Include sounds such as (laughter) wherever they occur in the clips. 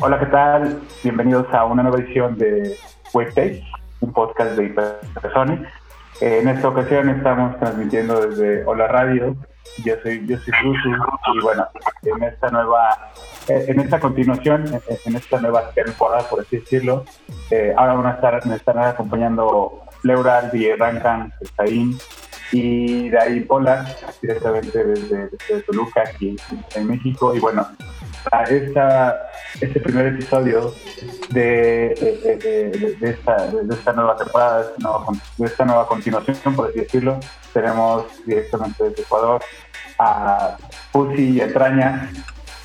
Hola, ¿qué tal? Bienvenidos a una nueva edición de Webtaste, un podcast de Hipersonic. Eh, en esta ocasión estamos transmitiendo desde Hola Radio. Yo soy, yo soy Rusu y bueno, en esta nueva, eh, en esta continuación, en, esta nueva temporada, por así decirlo, eh, ahora van a estar, me están acompañando Leural, Rancan, Zain y de ahí Pola, directamente desde, desde Toluca, aquí en México. Y bueno, a esta, este primer episodio de, de, esta, de esta nueva temporada, de esta nueva, continuación, por así decirlo. Tenemos directamente desde Ecuador a Pussy y Entraña.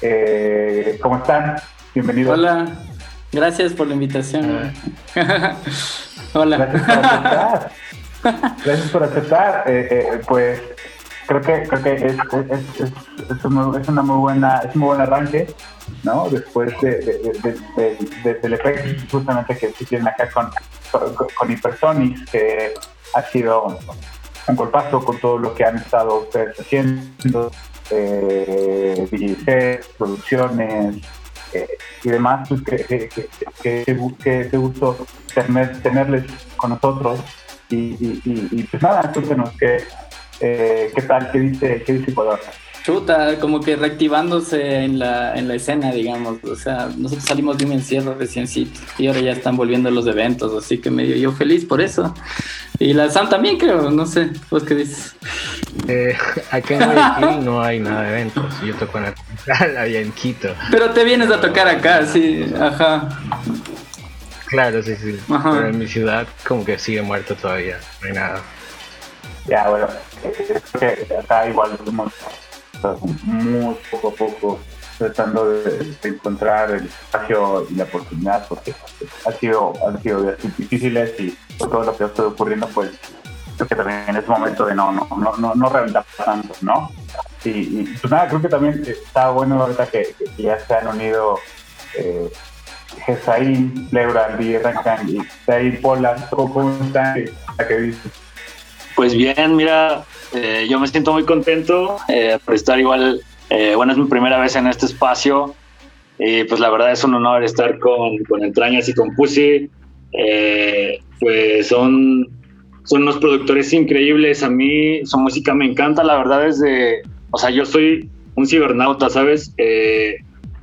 Eh, ¿Cómo están? Bienvenidos. Hola, gracias por la invitación. (laughs) Hola. Gracias por aceptar. (laughs) Gracias por aceptar. Eh, eh, pues creo que creo que es, es, es, es, una muy buena es un muy buen arranque no después de, de, del efecto justamente que tienen acá con con, Hypersonics que ha sido un golpazo con todo lo que han estado ustedes haciendo eh, producciones eh, y demás pues que, que, que, que, que gusto tener, tenerles con nosotros. Y, y, y, y pues nada cuéntenos que eh, ¿Qué tal? ¿Qué dice, qué dice Ecuador? Chuta, como que reactivándose en la, en la escena, digamos. O sea, nosotros salimos de un encierro reciencito y ahora ya están volviendo los eventos, así que medio yo feliz por eso. Y la Sam también creo, no sé, ¿vos qué dices? Eh, acá en Guayaquil no hay nada de eventos, yo toco en la en Quito. Pero te vienes a tocar acá, sí, ajá. Claro, sí, sí. Pero en mi ciudad como que sigue muerto todavía, no hay nada. Ya, bueno, que acá igual estamos muy poco a poco tratando de, encontrar el espacio y la oportunidad porque ha sido, han sido difíciles y todo lo que ha estado ocurriendo pues creo que también en este momento de no no no no, no reventar tanto no y, pues nada creo que también está bueno ahorita que, ya se han unido eh, Gesaín, Leura, Rancan y Zain Pola, ¿cómo están? ¿Qué dices? Pues bien, mira, eh, yo me siento muy contento eh, por estar igual, eh, bueno, es mi primera vez en este espacio y pues la verdad es un honor estar con, con Entrañas y con Pussy. pues son, son unos productores increíbles, a mí su música me encanta, la verdad es de, o sea, yo soy un cibernauta, ¿sabes?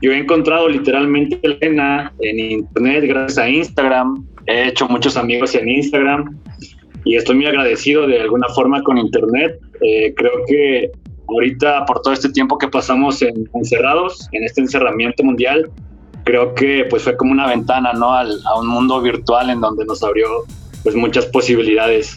yo he encontrado literalmente Elena en internet gracias a Instagram, he hecho muchos amigos en Instagram y estoy muy agradecido de alguna forma con Internet. Eh, creo que ahorita, por todo este tiempo que pasamos encerrados, en este encerramiento mundial, creo que pues fue como una ventana ¿no? Al, a un mundo virtual en donde nos abrió pues muchas posibilidades.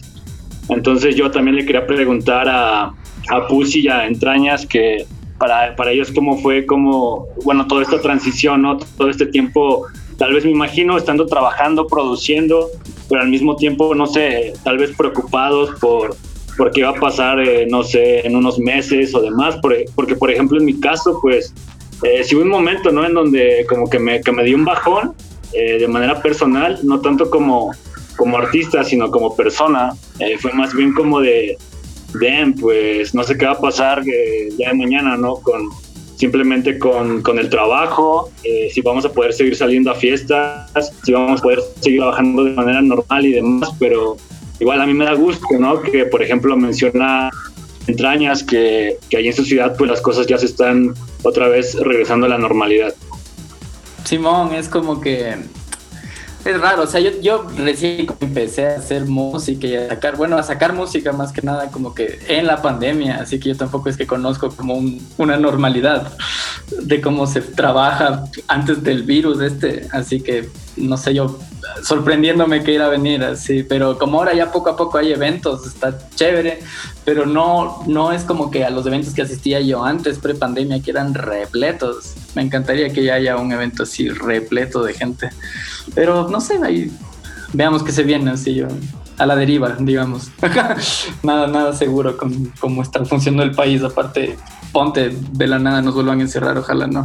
Entonces yo también le quería preguntar a, a Pussy y a Entrañas que para, para ellos cómo fue, como, bueno, toda esta transición, ¿no? Todo este tiempo, tal vez me imagino estando trabajando, produciendo, pero al mismo tiempo, no sé, tal vez preocupados por, por qué va a pasar, eh, no sé, en unos meses o demás, porque, por ejemplo, en mi caso, pues, eh, hubo un momento, ¿no? En donde como que me, que me dio un bajón eh, de manera personal, no tanto como, como artista, sino como persona, eh, fue más bien como de, pues, no sé qué va a pasar ya de mañana, ¿no? Con, simplemente con, con el trabajo, eh, si vamos a poder seguir saliendo a fiestas, si vamos a poder seguir trabajando de manera normal y demás, pero igual a mí me da gusto, ¿no? Que, por ejemplo, menciona entrañas que, que ahí en su ciudad pues las cosas ya se están otra vez regresando a la normalidad. Simón, es como que es raro, o sea, yo, yo recién empecé a hacer música y a sacar, bueno, a sacar música más que nada como que en la pandemia, así que yo tampoco es que conozco como una normalidad de cómo se trabaja antes del virus este, así que no sé yo, sorprendiéndome que iba a venir así, pero como ahora ya poco a poco hay eventos, está chévere, pero no, no es como que a los eventos que asistía yo antes, pre-pandemia, que eran repletos. Me encantaría que ya haya un evento así repleto de gente. Pero no sé, ahí veamos que se viene así yo a la deriva, digamos. (laughs) nada, nada seguro con cómo está funcionando el país. Aparte, ponte de la nada, nos vuelvan a encerrar, ojalá no.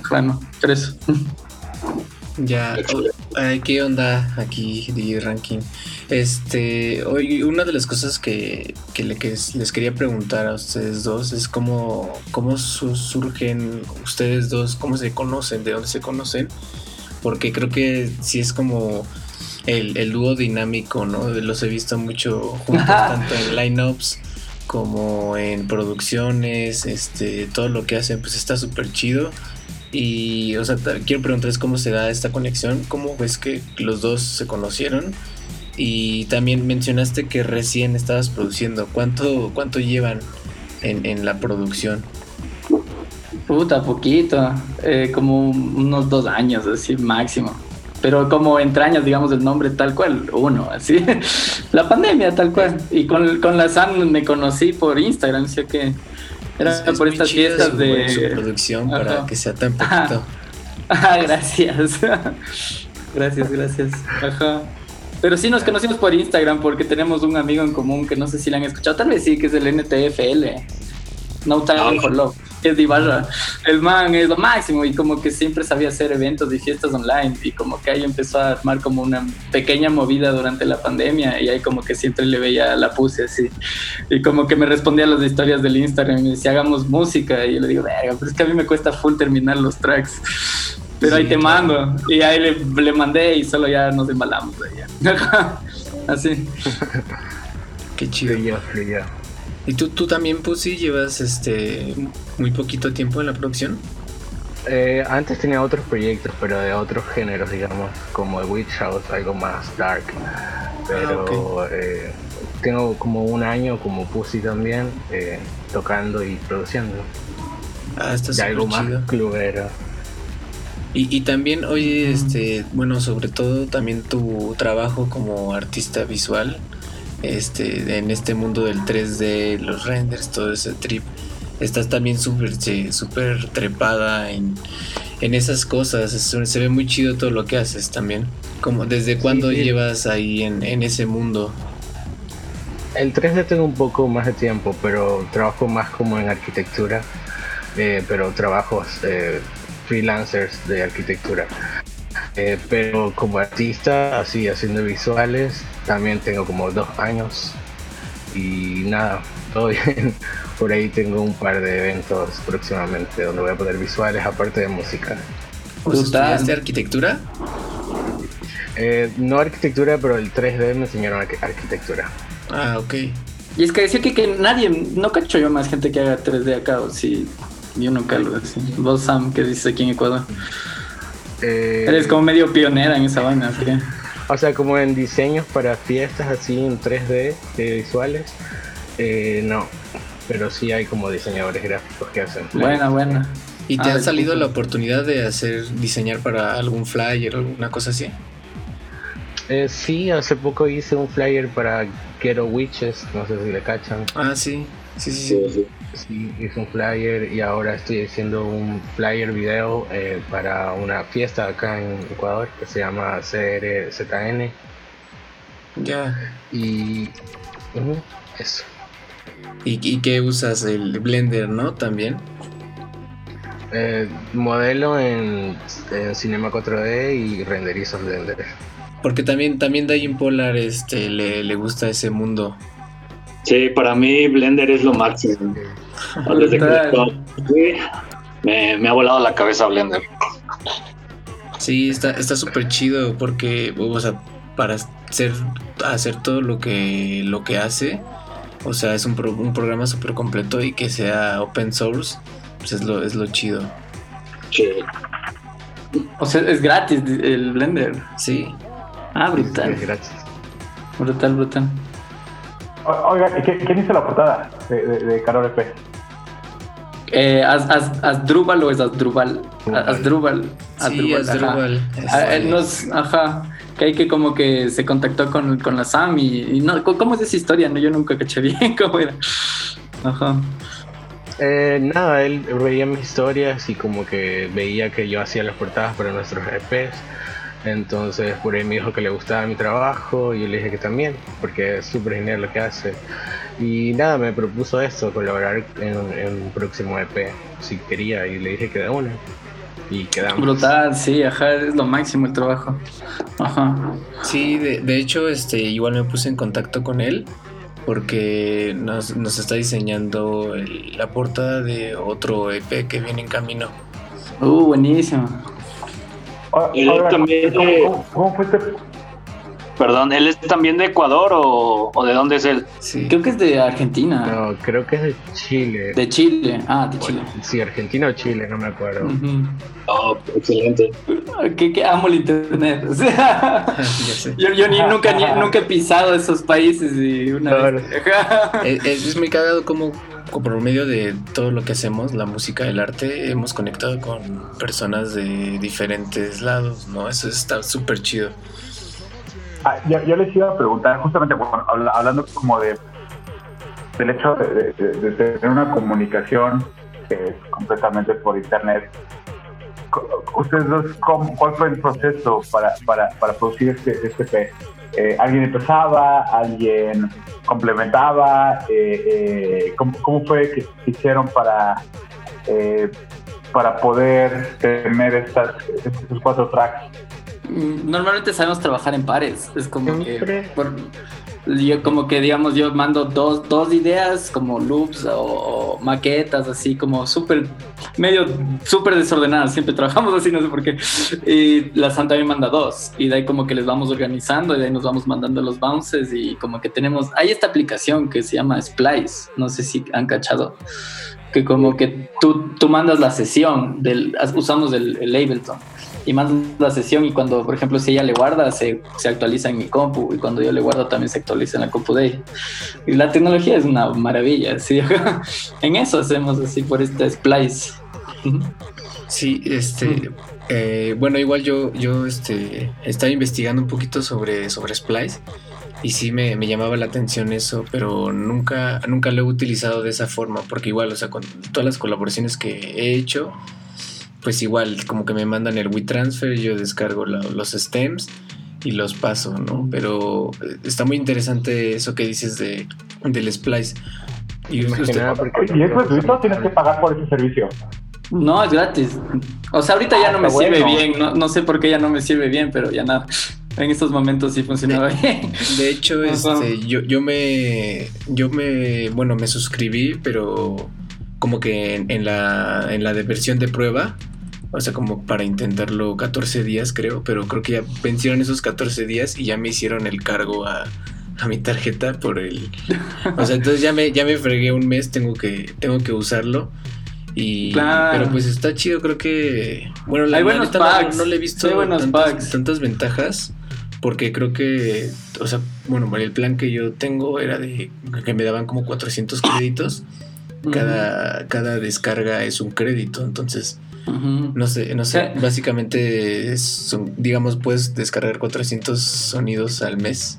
Ojalá no, pero eso. (laughs) Ya, oh, ¿qué onda aquí, DJ Ranking? Este, hoy una de las cosas que, que, les quería preguntar a ustedes dos es cómo, cómo surgen ustedes dos, cómo se conocen, de dónde se conocen, porque creo que sí es como el, el dúo dinámico, ¿no? Los he visto mucho juntos, tanto en lineups como en producciones, este, todo lo que hacen, pues está súper chido. Y, o sea, quiero preguntarles cómo se da esta conexión, cómo ves que los dos se conocieron. Y también mencionaste que recién estabas produciendo. ¿Cuánto, cuánto llevan en, en la producción? Puta, poquito. Eh, como unos dos años, así, máximo. Pero como entrañas, digamos, el nombre tal cual, uno, así. (laughs) la pandemia, tal cual. Y con, con la Sam me conocí por Instagram, ¿sí que era por estas fiestas de su producción para que sea tan poquito. Ah, (laughs) gracias. (laughs) gracias, gracias. Ajá. Pero sí nos conocimos por Instagram porque tenemos un amigo en común que no sé si le han escuchado, tal vez sí, que es el NTFL. No Time ah, for Love es Ibarra. El man es lo máximo y como que siempre sabía hacer eventos y fiestas online y como que ahí empezó a armar como una pequeña movida durante la pandemia y ahí como que siempre le veía la puse así y como que me respondía a las historias del Instagram y me decía hagamos música y yo le digo, verga, pero es que a mí me cuesta full terminar los tracks. Pero ahí te mando. Y ahí le, mandé y solo ya nos embalamos. (laughs) Así. Qué chido. ¿Y tú, tú también, Pussy, llevas este muy poquito tiempo en la producción? Eh, antes tenía otros proyectos, pero de otros géneros, digamos, como The Witch House, algo más dark. Pero ah, eh, tengo como un año como Pussy también, eh, tocando y produciendo. Ah, está algo más clubero. Y, y, también, oye, este, bueno, sobre todo también tu trabajo como artista visual este, en este mundo del 3D, los renders, todo ese trip, estás también súper super trepada en, esas cosas. se ve muy chido todo lo que haces también. Como, ¿Desde cuándo llevas ahí en, ese mundo? El 3D tengo un poco más de tiempo, pero trabajo más como en arquitectura, eh, pero trabajos eh, freelancers de arquitectura. Eh, pero como artista, así haciendo visuales, también tengo como dos años y nada, todo (laughs) bien. Por ahí tengo un par de eventos próximamente donde voy a poner visuales aparte de música. ¿Estudiaste arquitectura? Eh, no arquitectura, pero el 3D me enseñaron arquitectura. Ah, ok. Y es que decía que, que nadie, no cacho yo más gente que haga 3D acá, o si yo nunca lo decía. Vos, Sam, que dices aquí en Ecuador. Eh, Eres como medio pionera en esa vaina, ¿sí? O sea, como en diseños para fiestas así en 3D de visuales, eh, no. Pero sí hay como diseñadores gráficos que hacen. Buena, buena. ¿Y te ah, ha salido la oportunidad de hacer diseñar para algún flyer o alguna cosa así? Eh, sí, hace poco hice un flyer para Quiero Witches, no sé si le cachan. Ah, sí, sí, sí. sí. Sí, hice un flyer y ahora estoy haciendo un flyer video eh, para una fiesta acá en Ecuador que se llama CRZN. Ya. Y. eso. ¿Y, ¿Y, qué usas? El Blender, ¿no? También. Eh, modelo en, Cinema 4D y renderizo Blender. Porque también, también Dayin Polar este, le, le gusta ese mundo Sí, para mí Blender es lo máximo. Desde que me, me ha volado la cabeza Blender. Sí, está súper chido porque, o sea, para hacer, hacer todo lo que, lo que hace, o sea, es un, un programa súper completo y que sea open source, pues es lo, es lo chido. Sí. O sea, es gratis el Blender. Sí. Ah, brutal. Es gratis. Brutal, brutal. Oiga, ¿quién hizo la portada de, de, de Carol EP? Eh, Asdrúbal o es Asdrúbal? Asdrúbal. Sí, Asdrúbal. Ajá. Él nos, ajá. Que hay que como que se contactó con, con la Sam y, no, ¿cómo es esa historia? No, yo nunca caché bien (laughs) cómo era. Ajá. Eh, nada, él veía mis historias y como que veía que yo hacía las portadas para nuestros EPs entonces por ahí me dijo que le gustaba mi trabajo y yo le dije que también, porque es súper genial lo que hace. Y nada, me propuso esto, colaborar en, un próximo EP, si quería, y le dije que de una. y quedamos. Brutal, sí, ajá, es lo máximo el trabajo. Ajá. Sí, de, de hecho, este, igual me puse en contacto con él porque nos, nos está diseñando el- la portada de otro EP que viene en camino. Uh, buenísimo. O- Él ahora, también, ¿cómo, eh, cómo- cómo fue este Perdón, ¿él es también de Ecuador o, o de dónde es él? Sí. Creo que es de Argentina. No, creo que es de Chile. De Chile. Ah, de Chile. Sí, Argentina o Chile, no me acuerdo. Ujú. Oh, excelente. que, que amo el internet. (laughs) O sea, yo, yo ni, nunca, ni- nunca he pisado esos países y una Claro. vez. (laughs) Es, es- muy cagado como por medio de todo lo que hacemos, la música, el arte, hemos conectado con personas de diferentes lados, ¿no? Eso está súper chido. Ah, yo, les iba a preguntar, justamente hablando como de del hecho de, tener una comunicación eh, completamente por internet. Ustedes dos, ¿cómo- ¿cuál fue el proceso para, para, para producir este, este EP? Eh, ¿Alguien empezaba? ¿Alguien complementaba? Eh, eh, ¿cómo, cómo fue que hicieron para, eh, para poder tener estas, estos cuatro tracks? Mm, Normalmente sabemos trabajar en pares. Es como que. Siempre. por- yo como que digamos yo mando dos, dos ideas como loops o, o maquetas así como súper medio súper desordenadas. Siempre trabajamos así no sé por qué. Y la Santa me manda dos y de ahí como que les vamos organizando y de ahí nos vamos mandando los bounces y como que tenemos hay esta aplicación que se llama Splice no sé si han cachado que como que tú, tú mandas la sesión del usamos el, el Ableton y mando la sesión y cuando, por ejemplo, si ella le guarda, se, se actualiza en mi compu y cuando yo le guardo también se actualiza en la compu de ella. Y la tecnología es una maravilla, ¿sí? (laughs) en eso hacemos así por esta splice. Sí, este, eh, bueno, igual yo, yo, este, estaba investigando un poquito sobre, sobre Splice y sí me, me llamaba la atención eso, pero nunca, nunca lo he utilizado de esa forma, porque igual, o sea, con todas las colaboraciones que he hecho, pues igual, como que me mandan el WeTransfer, yo descargo la- los stems y los paso, ¿no? Pero eh, está muy interesante eso que dices de, del Splice. Y usted- porque ¿Y es gratuito o tienes que pagar por ese servicio? No, es gratis. O sea, ahorita ya Ah, no me sirve bien, no, no sé por qué ya no me sirve bien, pero ya nada. En estos momentos sí funcionaba bien. De hecho, este, yo, yo me, yo me, bueno, me suscribí, pero como que en, en la, en la de versión de prueba, o sea, como para intentarlo 14 días, creo, pero creo que ya vencieron esos 14 días y ya me hicieron el cargo a, a mi tarjeta por el, o sea, entonces ya me, ya me fregué un mes, tengo que, tengo que usarlo. Y, Claro. pero pues está chido, creo que, bueno, la, Hay la buenos neta no- packs, no, le he visto tantas, packs. tantas ventajas porque creo que, o sea, bueno, el plan que yo tengo era de que me daban como 400 créditos. Cada, cada descarga es un crédito, entonces, no sé, no sé, básicamente, es, digamos, puedes descargar 400 sonidos al mes.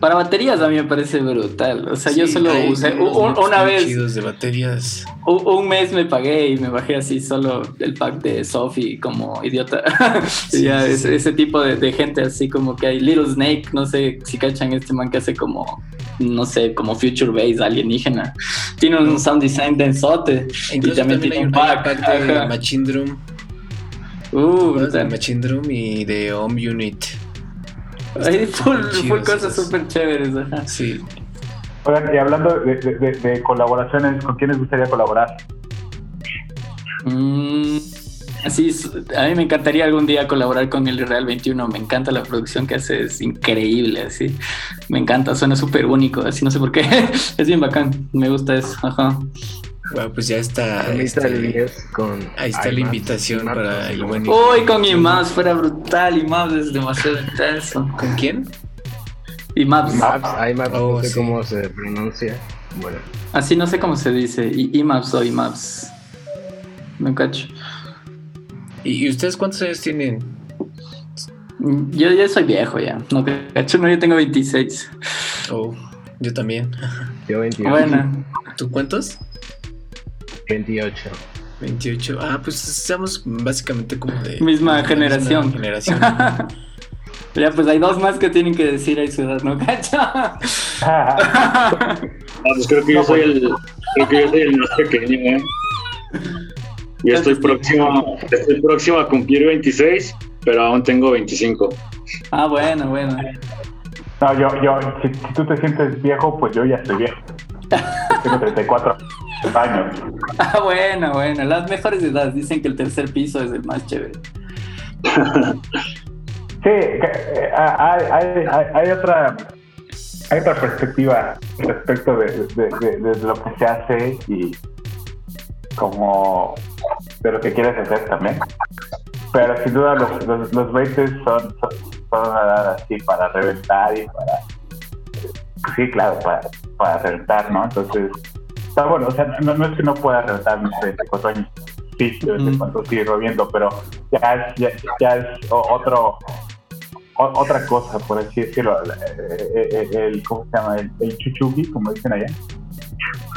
Para baterías a mí me parece brutal. O sea, yo solo hay usé unos u- loops una vez, de baterías. un mes me pagué y me bajé así solo el pack de Sophie como idiota. (laughs) y Sí, ya sí, ese, tipo de, de gente así como que hay Little Snake, no sé si cachan este man que hace como, no sé, como Future Bass alienígena. Tiene un sound design densote. E Incluso también también, tiene hay un un, un pack, pack de. Machine Drum, Uh, de brutal. Machine Drum y de Home Unit. Hay Están full, cosas súper chéveres. ajá. (laughs) Sí, Oigan, y hablando de, de- de- de colaboraciones, ¿con quiénes gustaría colaborar? Mm, así, es, a mí me encantaría algún día colaborar con el Real 21. Me encanta la producción que hace, es increíble, así. Me encanta, suena súper único, así no sé por qué. (laughs) es bien bacán, me gusta eso. Ajá. Bueno, pues ya está. Ahí está el este, 10 con ahí está la IMAX, invitación IMAX, para el buen Uy, con IMAPS fuera brutal. IMAPS es demasiado intenso. ¿Con quién? IMAPS, IMAX, IMAX, Oh, no sé sí. cómo se pronuncia. Bueno, así no sé cómo se dice. I- IMAPS o IMAPS. Me cacho. ¿Y, y ustedes cuántos años tienen? Yo ya soy viejo ya. No cacho, no, yo tengo 26. Oh, yo también. yo 28. Bueno. ¿Tú cuántos? 28. 28. Ah, pues estamos básicamente como de. Misma generación. misma generación. (laughs) ya, pues hay dos más que tienen que decir ahí su edad, ¿no cacho? (laughs) Ah, pues creo que yo soy pues. el, creo que yo soy el más pequeño, ¿eh? Yo estoy próximo, estoy próximo a cumplir 26, pero aún tengo 25. Ah, bueno, bueno. No, yo, yo, si, si tú te sientes viejo, pues yo ya estoy viejo. Tengo 34 años. Ah, bueno, bueno. Las mejores edades dicen que el tercer piso es el más chévere. (laughs) Sí, eh, hay, hay, hay, hay otra hay otra perspectiva respecto de, de, de- de lo que se hace y como de lo que quieres hacer también. Pero sin duda los, los, los 20 son, son, son una edad así para reventar y para... Sí, claro, para, para reventar, ¿no? Entonces, está bueno, o sea, no, no es que no pueda reventar mis 34 años. Sí, de vez en Ujú. cuando sigo viendo, pero ya es, ya, ya es otro o- otra cosa, por así decirlo, el, el- el- ¿cómo se llama? El, el chuchuki, como dicen allá.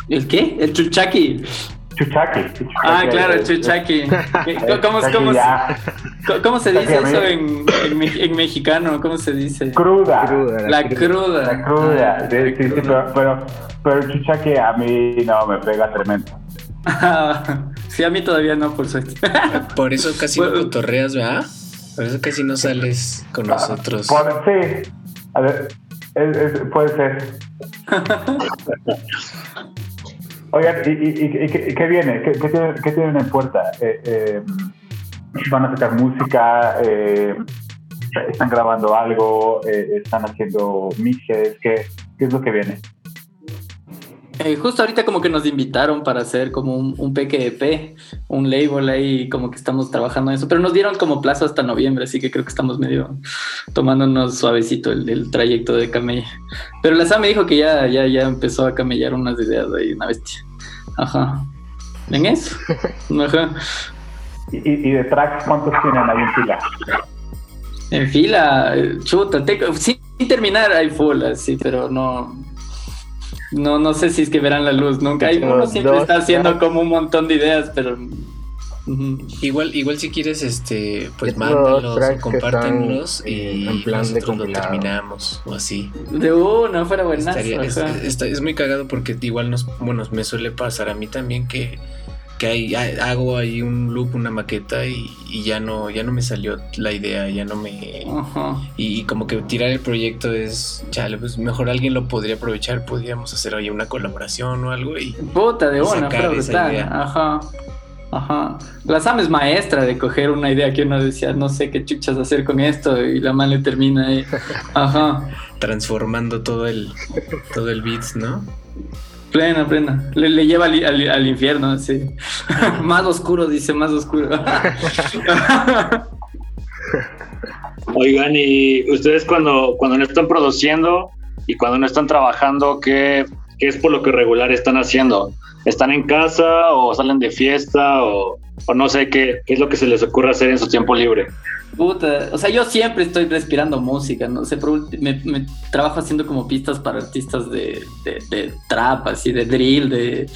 ¿El qué? El chuchaki. Chuchaki. chuchaki, Ah, claro, el chuchaki. (laughs) ¿Qué- el ¿Cómo, chuchaki cómo, ya cómo- cómo se dice eso en, en, me- en mexicano? ¿Cómo se dice? Cruda. Cruda, La cruda. La cruda. Ah, Sí, la sí, sí, cruda. pero, pero, pero el chuchaki a mí no me pega tremendo. (laughs) sí, a mí todavía no, por suerte. (laughs) Por eso casi no Bueno. cotorreas, ¿verdad? Por eso casi no sales con nosotros. Por- sí. A ver, es- es- puede ser. Oigan, ¿y, qué, viene? ¿Qué, tienen, qué tienen en puerta? Eh, eh, ¿Van a sacar música? Eh, ¿Están grabando algo? Eh, ¿Están haciendo mixes? ¿Qué, ¿Qué es lo que viene? Eh, justo ahorita como que nos invitaron para hacer como un, un PQEP, un label ahí, como que estamos trabajando en eso, pero nos dieron como plazo hasta noviembre, así que creo que estamos medio tomándonos suavecito el, el trayecto de camella. Pero la Sam me dijo que ya, ya, ya empezó a camellar unas ideas ahí, una bestia. Ajá. ¿En eso? (laughs) Ajá. ¿Y, y- de tracks cuántos tienen ahí en fila? En fila, eh, chuta, tengo- sin terminar hay full, así, pero no... No, no sé si es que verán la luz nunca. Hay, uno siempre dos está haciendo como un montón de ideas, pero... Igual, igual si quieres, este, pues mándalos compártenlos y en plan de lo terminamos o así. De una, fuera. Estaría- es, es muy cagado porque igual nos, bueno, me suele pasar a mí también que, que hay- ha- hago ahí un loop, una maqueta y, y ya no, ya no me salió la idea, ya no me Ajá. y, y como que tirar el proyecto es, chale, pues mejor alguien lo podría aprovechar, podríamos hacer ahí una colaboración o algo y Puta, de brutal. idea. Ajá. Ajá. La Sam es maestra de coger una idea que uno decía, no sé qué chuchas hacer con esto, y la man le termina ahí. Ajá. transformando todo el todo el beats, ¿no? Plena, plena. Le, le lleva al, al- al infierno, sí. (laughs) más oscuro, dice, más oscuro. (laughs) Oigan, y ustedes cuando, cuando no están produciendo y cuando no están trabajando, ¿qué, qué es por lo que regular están haciendo? ¿Están en casa o salen de fiesta o, o no sé qué, qué es lo que se les ocurre hacer en su tiempo libre? Puta, o sea, yo siempre estoy respirando música, no sé, pero me, trabajo haciendo como pistas para artistas de, de, trap, así, de drill, de,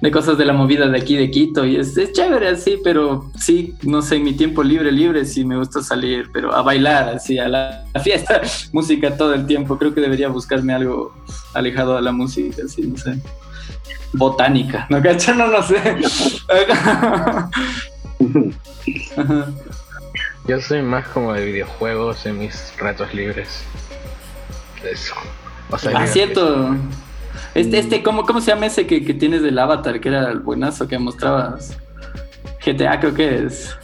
de cosas de la movida de aquí de Quito, y es, chévere así, pero sí, no sé, en mi tiempo libre, libre, sí me gusta salir, pero a bailar, así, a la, fiesta, (laughs) música todo el tiempo, creo que debería buscarme algo alejado de la música, así, no sé. Botánica, ¿no cachai? No, no sé. (laughs) Yo soy más como de videojuegos en mis ratos libres. Eso. O sea, Ah, cierto. Este, este, ¿cómo, ¿cómo se llama ese que, que tienes del avatar? Que era el buenazo que mostrabas. GTA creo que es.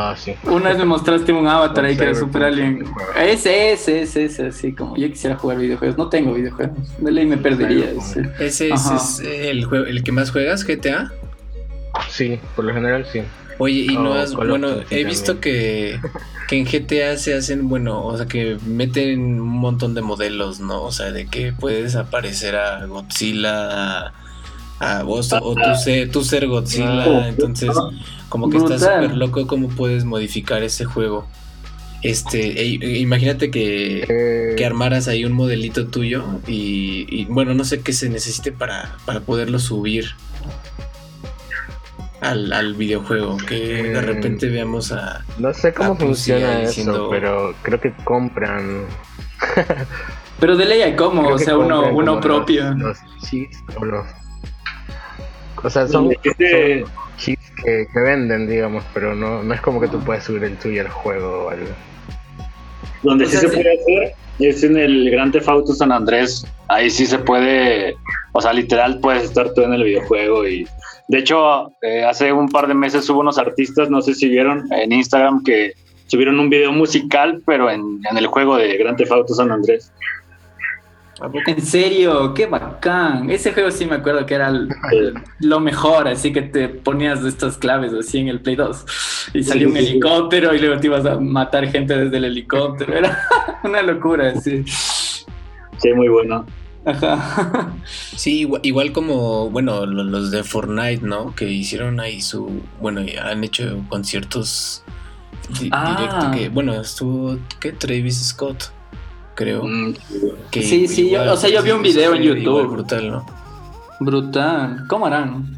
Ah, sí. Una vez me mostraste un avatar ahí que era super alien. Ese, ese, ese, ese, así como yo quisiera jugar videojuegos. No tengo videojuegos. De ley me perdería. Ese. Ese es, es el juego, el que más juegas, GTA. Sí, por lo general sí. Oye, y no has, bueno, he visto que, que en GTA se hacen, bueno, o sea, que meten un montón de modelos, ¿no? O sea, de que puedes aparecer a Godzilla, a, a vos, o tú ser, tú ser Godzilla, Ah. entonces, como que está Brutal. súper loco cómo puedes modificar ese juego. Este, e- e- imagínate que, Eh, que armaras ahí un modelito tuyo y, y, bueno, no sé qué se necesite para, para poderlo subir al, al videojuego, que de Mm. repente veamos a... no sé cómo funciona ahí eso, pero creo que compran. Pero de ley hay como, creo o sea, uno, uno propio. Los, los cheats o los. O sea, son, Este- son cheats que, que venden, digamos, pero no, no es como que tú puedes subir el tuyo al juego o algo. Donde O sí se sí. puede hacer es en el Gran Theft Auto San Andrés. Ahí sí se puede, o sea, literal puedes estar tú en el videojuego y de hecho eh, hace un par de meses hubo unos artistas, no sé si vieron en Instagram que subieron un video musical, pero en, en el juego de Gran Theft Auto San Andrés. En serio, qué bacán. Ese juego sí me acuerdo que era el- el- lo mejor, así que te ponías estas claves así en el Play 2 y salía Sí, un sí, sí. helicóptero y luego te ibas a matar gente desde el helicóptero. Era (laughs) una locura, sí. Sí, muy bueno. Ajá. Sí, igual, igual como, bueno, lo- los de Fortnite, ¿no? Que hicieron ahí su, bueno, han hecho conciertos di- Ah. directo que, bueno, estuvo, ¿qué? Travis Scott, creo. Mm, que Sí, sí, yo- o sea, yo vi un video en YouTube. brutal, ¿no? Brutal. ¿Cómo harán?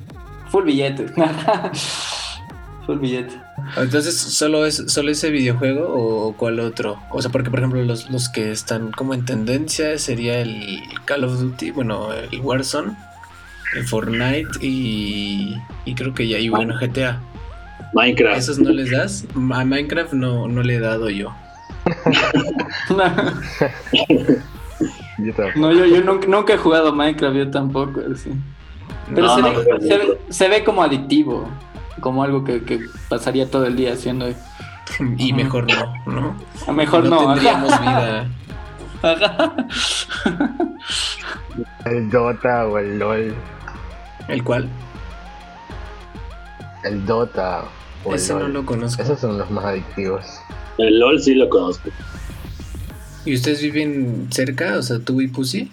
Full billete. (laughs) Full billete. Entonces, ¿solo es solo ese videojuego o cuál otro? O sea, porque por ejemplo los, los que están como en tendencia sería el Call of Duty, bueno, el Warzone, el Fortnite y, y creo que ya, y bueno, GTA. Minecraft. ¿Esos no les das? A Minecraft no, no le he dado yo. (laughs) Yo tampoco. No, yo, yo nunca, nunca he jugado Minecraft, yo tampoco. sí. Pero No, se, no, ve, no, se, ve, se ve como adictivo, como algo que, que pasaría todo el día haciendo. (laughs) Y mejor no, ¿no? A mejor no. tendríamos vida. (laughs) Ajá. El Dota o el LOL. ¿El cual? El Dota o Ese no lo conozco. Esos son los más adictivos. El LOL sí lo conozco. ¿Y ustedes viven cerca? O sea, tú y Pussy.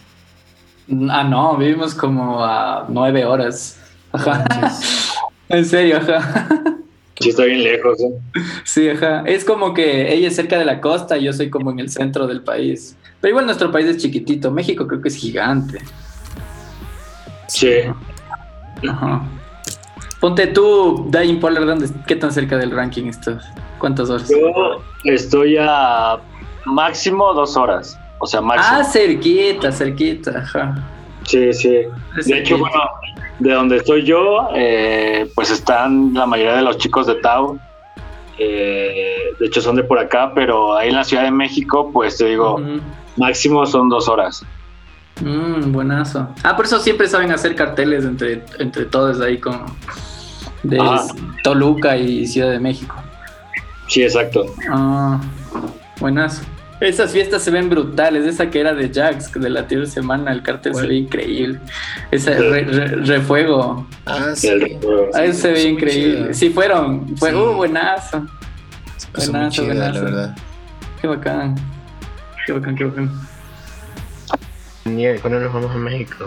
Ah, no, vivimos como a nueve horas. Ajá. (laughs) En serio, ajá. Sí, está bien lejos. ¿eh? Sí, ajá. Es como que ella es cerca de la costa y yo soy como en el centro del país. Pero igual nuestro país es chiquitito. México creo que es gigante. Sí. Ajá. Ponte tú, Dying Polar, ¿dónde, ¿qué tan cerca del ranking estás? ¿Cuántas horas? Yo estoy a máximo dos horas. O sea, máximo. Ah, cerquita, cerquita, ajá. Sí, sí. Es De hecho, bueno, de donde estoy yo, eh, pues están la mayoría de los chicos de Tau. Eh, de hecho, son de por acá, pero ahí en la Ciudad de México, pues te digo, máximo son dos horas. Mm, buenazo. Ah, por eso siempre saben hacer carteles entre, entre todos ahí con de Ah. Toluca y Ciudad de México. Sí, exacto. Ah, buenazo. Esas fiestas se ven brutales. Esa que era de Jax, de la anterior semana, el cartel se ve increíble. Ese Sí. re- re- refuego. Ah, sí. El- Ah, ese se ve increíble. Sí, fueron. Fue Sí. uh, buenazo. Buenazo, chida, la buenazo. verdad. Qué bacán. Qué bacán, qué bacán. Nieve, ¿cuándo nos vamos a México?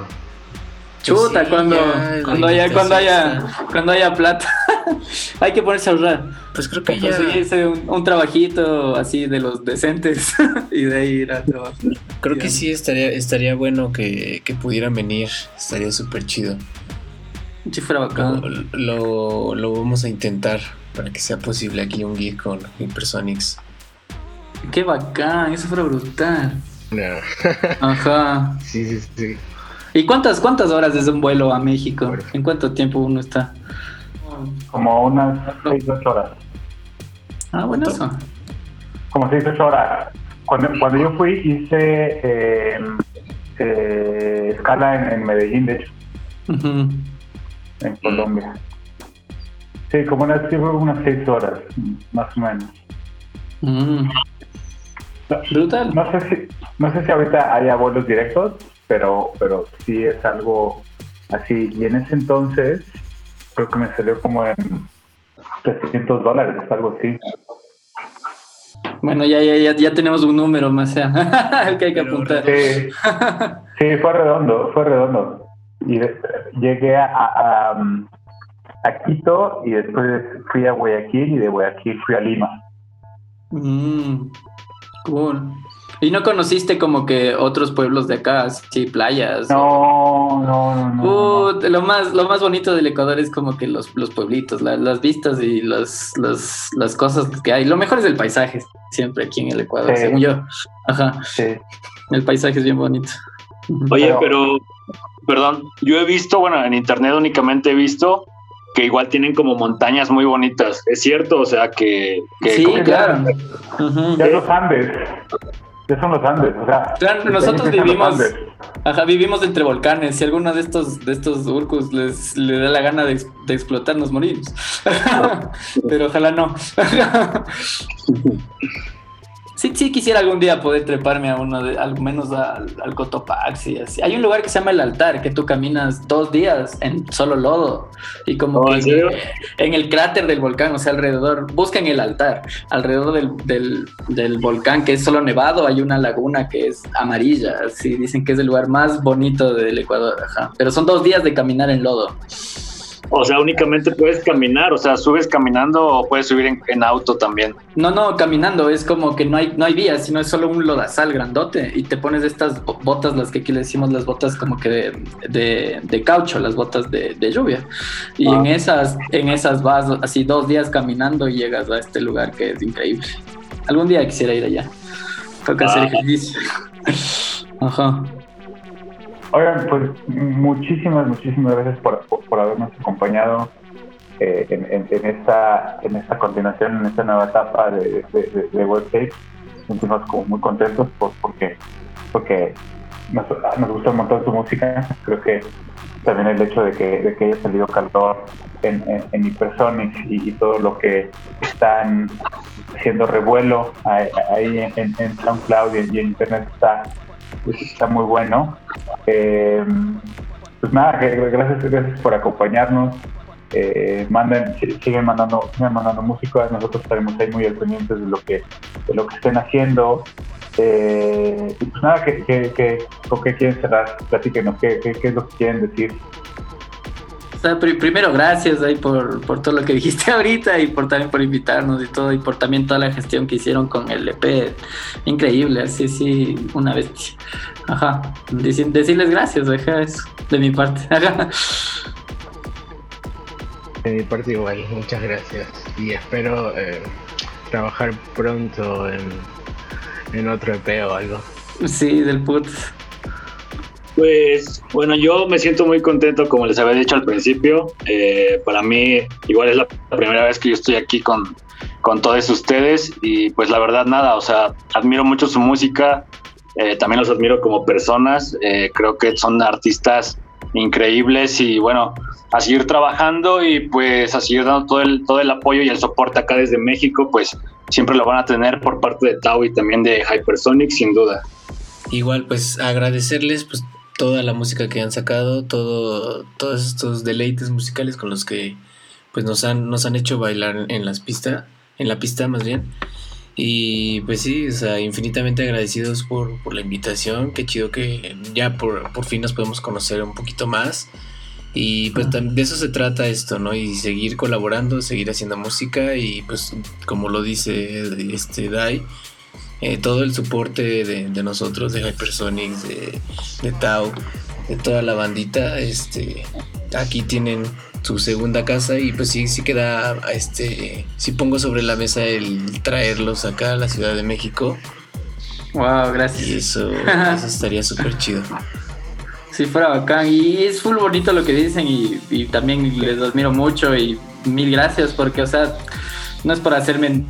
Chuta, Sí, cuando, ya, cuando haya, ya cuando haya, cuando haya plata. (laughs) Hay que ponerse a ahorrar. Pues creo que ya. Conseguirse un, un trabajito así de los decentes (laughs) y de ahí ir a trabajar. Creo que sí estaría, estaría bueno que, que pudieran venir. Estaría súper chido. Si fuera Lo, bacán. lo, lo vamos a intentar para que sea posible aquí un geek con Hypersonics. Qué bacán, eso fuera brutal. No. Ajá. (laughs) sí, sí, sí. ¿Y cuántas, cuántas horas desde un vuelo a México? ¿En cuánto tiempo uno está? Como unas 6, 8 horas. Ah, bueno, eso. Como 6, 8 horas. Cuando, cuando yo fui, hice eh, eh, escala en, en Medellín, de hecho, en Colombia. Sí, como unas, unas 6 horas, más o menos. Mm. No, Brutal. no sé si, no sé si ahorita haya vuelos directos, pero, pero sí es algo así. Y en ese entonces creo que me salió como en 300 dólares, algo así. Bueno, ya, ya, ya, ya tenemos un número más sea, el que hay que apuntar. Sí, (laughs) sí, fue redondo, fue redondo. Y de- llegué a, a, a Quito y después fui a Guayaquil y de Guayaquil fui a Lima. Mm, cool. ¿Y no conociste como que otros pueblos de acá, así playas? No, no, no, no. no. Uh, lo más lo más bonito del Ecuador es como que los, los pueblitos, la- las vistas y las, las, las cosas que hay. Lo mejor es el paisaje, siempre aquí en el Ecuador, Sí. según yo. Ajá, Sí. el paisaje es bien bonito. Oye, Pero- pero, perdón, yo he visto, bueno, en internet únicamente he visto que igual tienen como montañas muy bonitas. ¿Es cierto? O sea, que... sí, claro. Ya los Andes. Ya son los Andes. O sea, claro, nosotros vivimos... Ajá, vivimos entre volcanes. Si alguno de estos, de estos urcos les, le da la gana de, de explotar, nos morimos. (laughs) Pero ojalá no. (laughs) Quisiera algún día poder treparme a uno de, al menos al, al Cotopaxi, así. Hay un lugar que se llama el altar, que tú caminas dos días en solo lodo. Y como Oh, que ¿en el cráter del volcán, o sea, alrededor, buscan el altar, alrededor del, del, del volcán, que es solo nevado, hay una laguna que es amarilla, así dicen que es el lugar más bonito del Ecuador, ajá. Pero son dos días de caminar en lodo. O sea, únicamente puedes caminar, o sea, subes caminando o puedes subir en, en auto también. No, no, caminando, es como que no hay, no hay vías, sino es solo un lodazal grandote y te pones estas bo- botas, las que aquí le decimos las botas como que de, de, de caucho, las botas de, de lluvia. Y Ah. en esas, en esas vas así dos días caminando y llegas a este lugar que es increíble. Algún día quisiera ir allá. Toca hacer Ah. ejercicio. (laughs) Ajá. Oigan, pues muchísimas, muchísimas gracias por, por, habernos acompañado eh, en, esta en esta continuación, en esta nueva etapa de, de, de, de sentimos como muy contentos por, porque, porque nos, nos gusta un montón tu música. Creo que también el hecho de que, de que haya salido calor en, en, en Hypersonics y, y todo lo que están haciendo revuelo ahí en, en, SoundCloud y en Internet está, pues, está muy bueno. Eh, pues nada, gracias, gracias por acompañarnos. Eh, manden, si- siguen mandando, siguen mandando música, nosotros estaremos ahí muy al de lo que, de lo que estén haciendo. Eh, y pues nada, que, que, que- ¿con qué quieren cerrar? Platíquenos, ¿qué, qué, qué es lo que quieren decir? O sea, pri- primero, gracias ahí por, por todo lo que (laughs) dijiste ahorita y por también por invitarnos y todo, y por también toda la gestión que hicieron con el EP. Increíble, así, sí, una bestia. Ajá. Deci- decirles gracias, ajá, eso, de mi parte. (laughs) Ajá. De mi parte igual, muchas gracias. Y espero eh, trabajar pronto en, en otro EP o algo. Sí, del put. Pues bueno, yo me siento muy contento, como les había dicho al principio. Eh, para mí, igual es la primera vez que yo estoy aquí con, con todos ustedes y pues la verdad nada, o sea, admiro mucho su música, eh, también los admiro como personas, eh, creo que son artistas increíbles y bueno, a seguir trabajando y pues a seguir dando todo el, todo el apoyo y el soporte acá desde México, pues siempre lo van a tener por parte de Tau y también de Hypersonic, sin duda. Igual, pues agradecerles pues toda la música que han sacado, todo, todos estos deleites musicales con los que pues nos han, nos han hecho bailar en las pistas, en la pista más bien. Y pues sí, o sea, infinitamente agradecidos por, por la invitación. Qué chido que ya por, por fin nos podemos conocer un poquito más. Y pues de eso se trata esto, ¿no? Y seguir colaborando, seguir haciendo música y pues como lo dice este Dai, eh, todo el soporte de, de nosotros, de Hypersonics, de, de Tau, de toda la bandita, este, aquí tienen su segunda casa y pues sí, sí queda, este, sí pongo sobre la mesa el traerlos acá a la Ciudad de México Wow, y gracias. eso, (laughs) eso estaría súper chido. Si fuera bacán. Y es full bonito lo que dicen y, y también les admiro mucho y mil gracias porque, o sea, no es por hacerme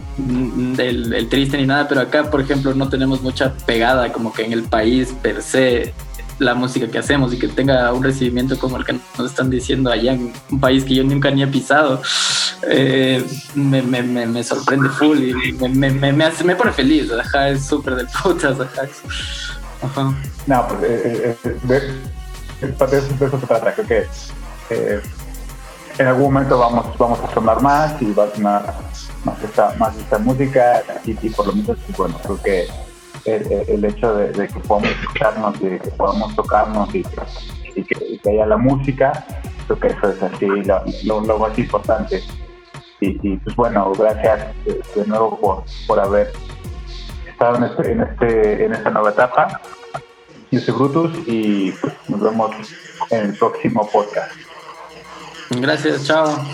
el, triste ni nada, pero acá, por ejemplo, no tenemos mucha pegada como que en el país per se la música que hacemos y que tenga un recibimiento como el que nos están diciendo allá en un país que yo nunca ni he pisado, eh, me, me, me, me sorprende full y me, hace, me pone feliz, ajá, es súper del putas, ajá. Ajá. No, pues eh, eh, de, de eso, de se trata. Que eh, en algún momento vamos, vamos a sonar más y va a más esta, más esta música y, y por lo menos, pues, bueno, creo que el, hecho de, que podamos escucharnos, de que podamos tocarnos y, y que, y haya la música, creo que eso es así lo, lo, más importante. Y, y, pues bueno, gracias de, de nuevo por, por haber estado en, este, en, este, en esta nueva etapa. Yo soy Brutus y pues, nos vemos en el próximo podcast. Gracias, chao.